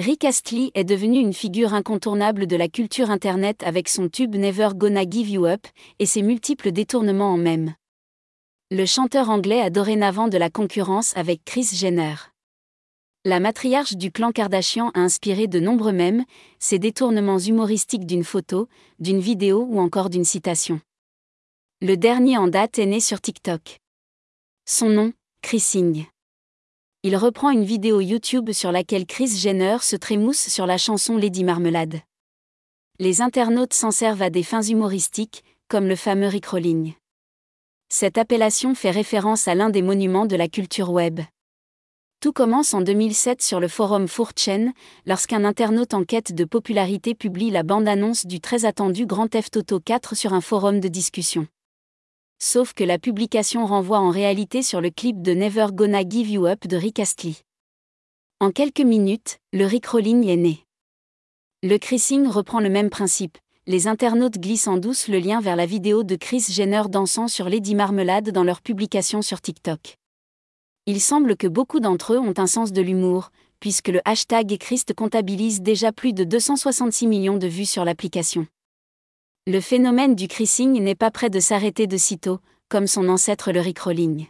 Rick Astley est devenu une figure incontournable de la culture Internet avec son tube Never Gonna Give You Up et ses multiples détournements en même. Le chanteur anglais a dorénavant de la concurrence avec Chris Jenner. La matriarche du clan Kardashian a inspiré de nombreux mèmes, ses détournements humoristiques d'une photo, d'une vidéo ou encore d'une citation. Le dernier en date est né sur TikTok. Son nom, Chris Singh il reprend une vidéo YouTube sur laquelle Chris Jenner se trémousse sur la chanson Lady Marmelade. Les internautes s'en servent à des fins humoristiques, comme le fameux Rickrolling. Cette appellation fait référence à l'un des monuments de la culture web. Tout commence en 2007 sur le forum 4chan, lorsqu'un internaute en quête de popularité publie la bande-annonce du très attendu Grand Theft Auto 4 sur un forum de discussion sauf que la publication renvoie en réalité sur le clip de Never Gonna Give You Up de Rick Astley. En quelques minutes, le Rickrolling est né. Le Chrising reprend le même principe. Les internautes glissent en douce le lien vers la vidéo de Chris Jenner dansant sur Lady Marmelade dans leur publication sur TikTok. Il semble que beaucoup d'entre eux ont un sens de l'humour, puisque le hashtag Christ comptabilise déjà plus de 266 millions de vues sur l'application. Le phénomène du crissing n'est pas près de s'arrêter de sitôt, comme son ancêtre le rickrolling.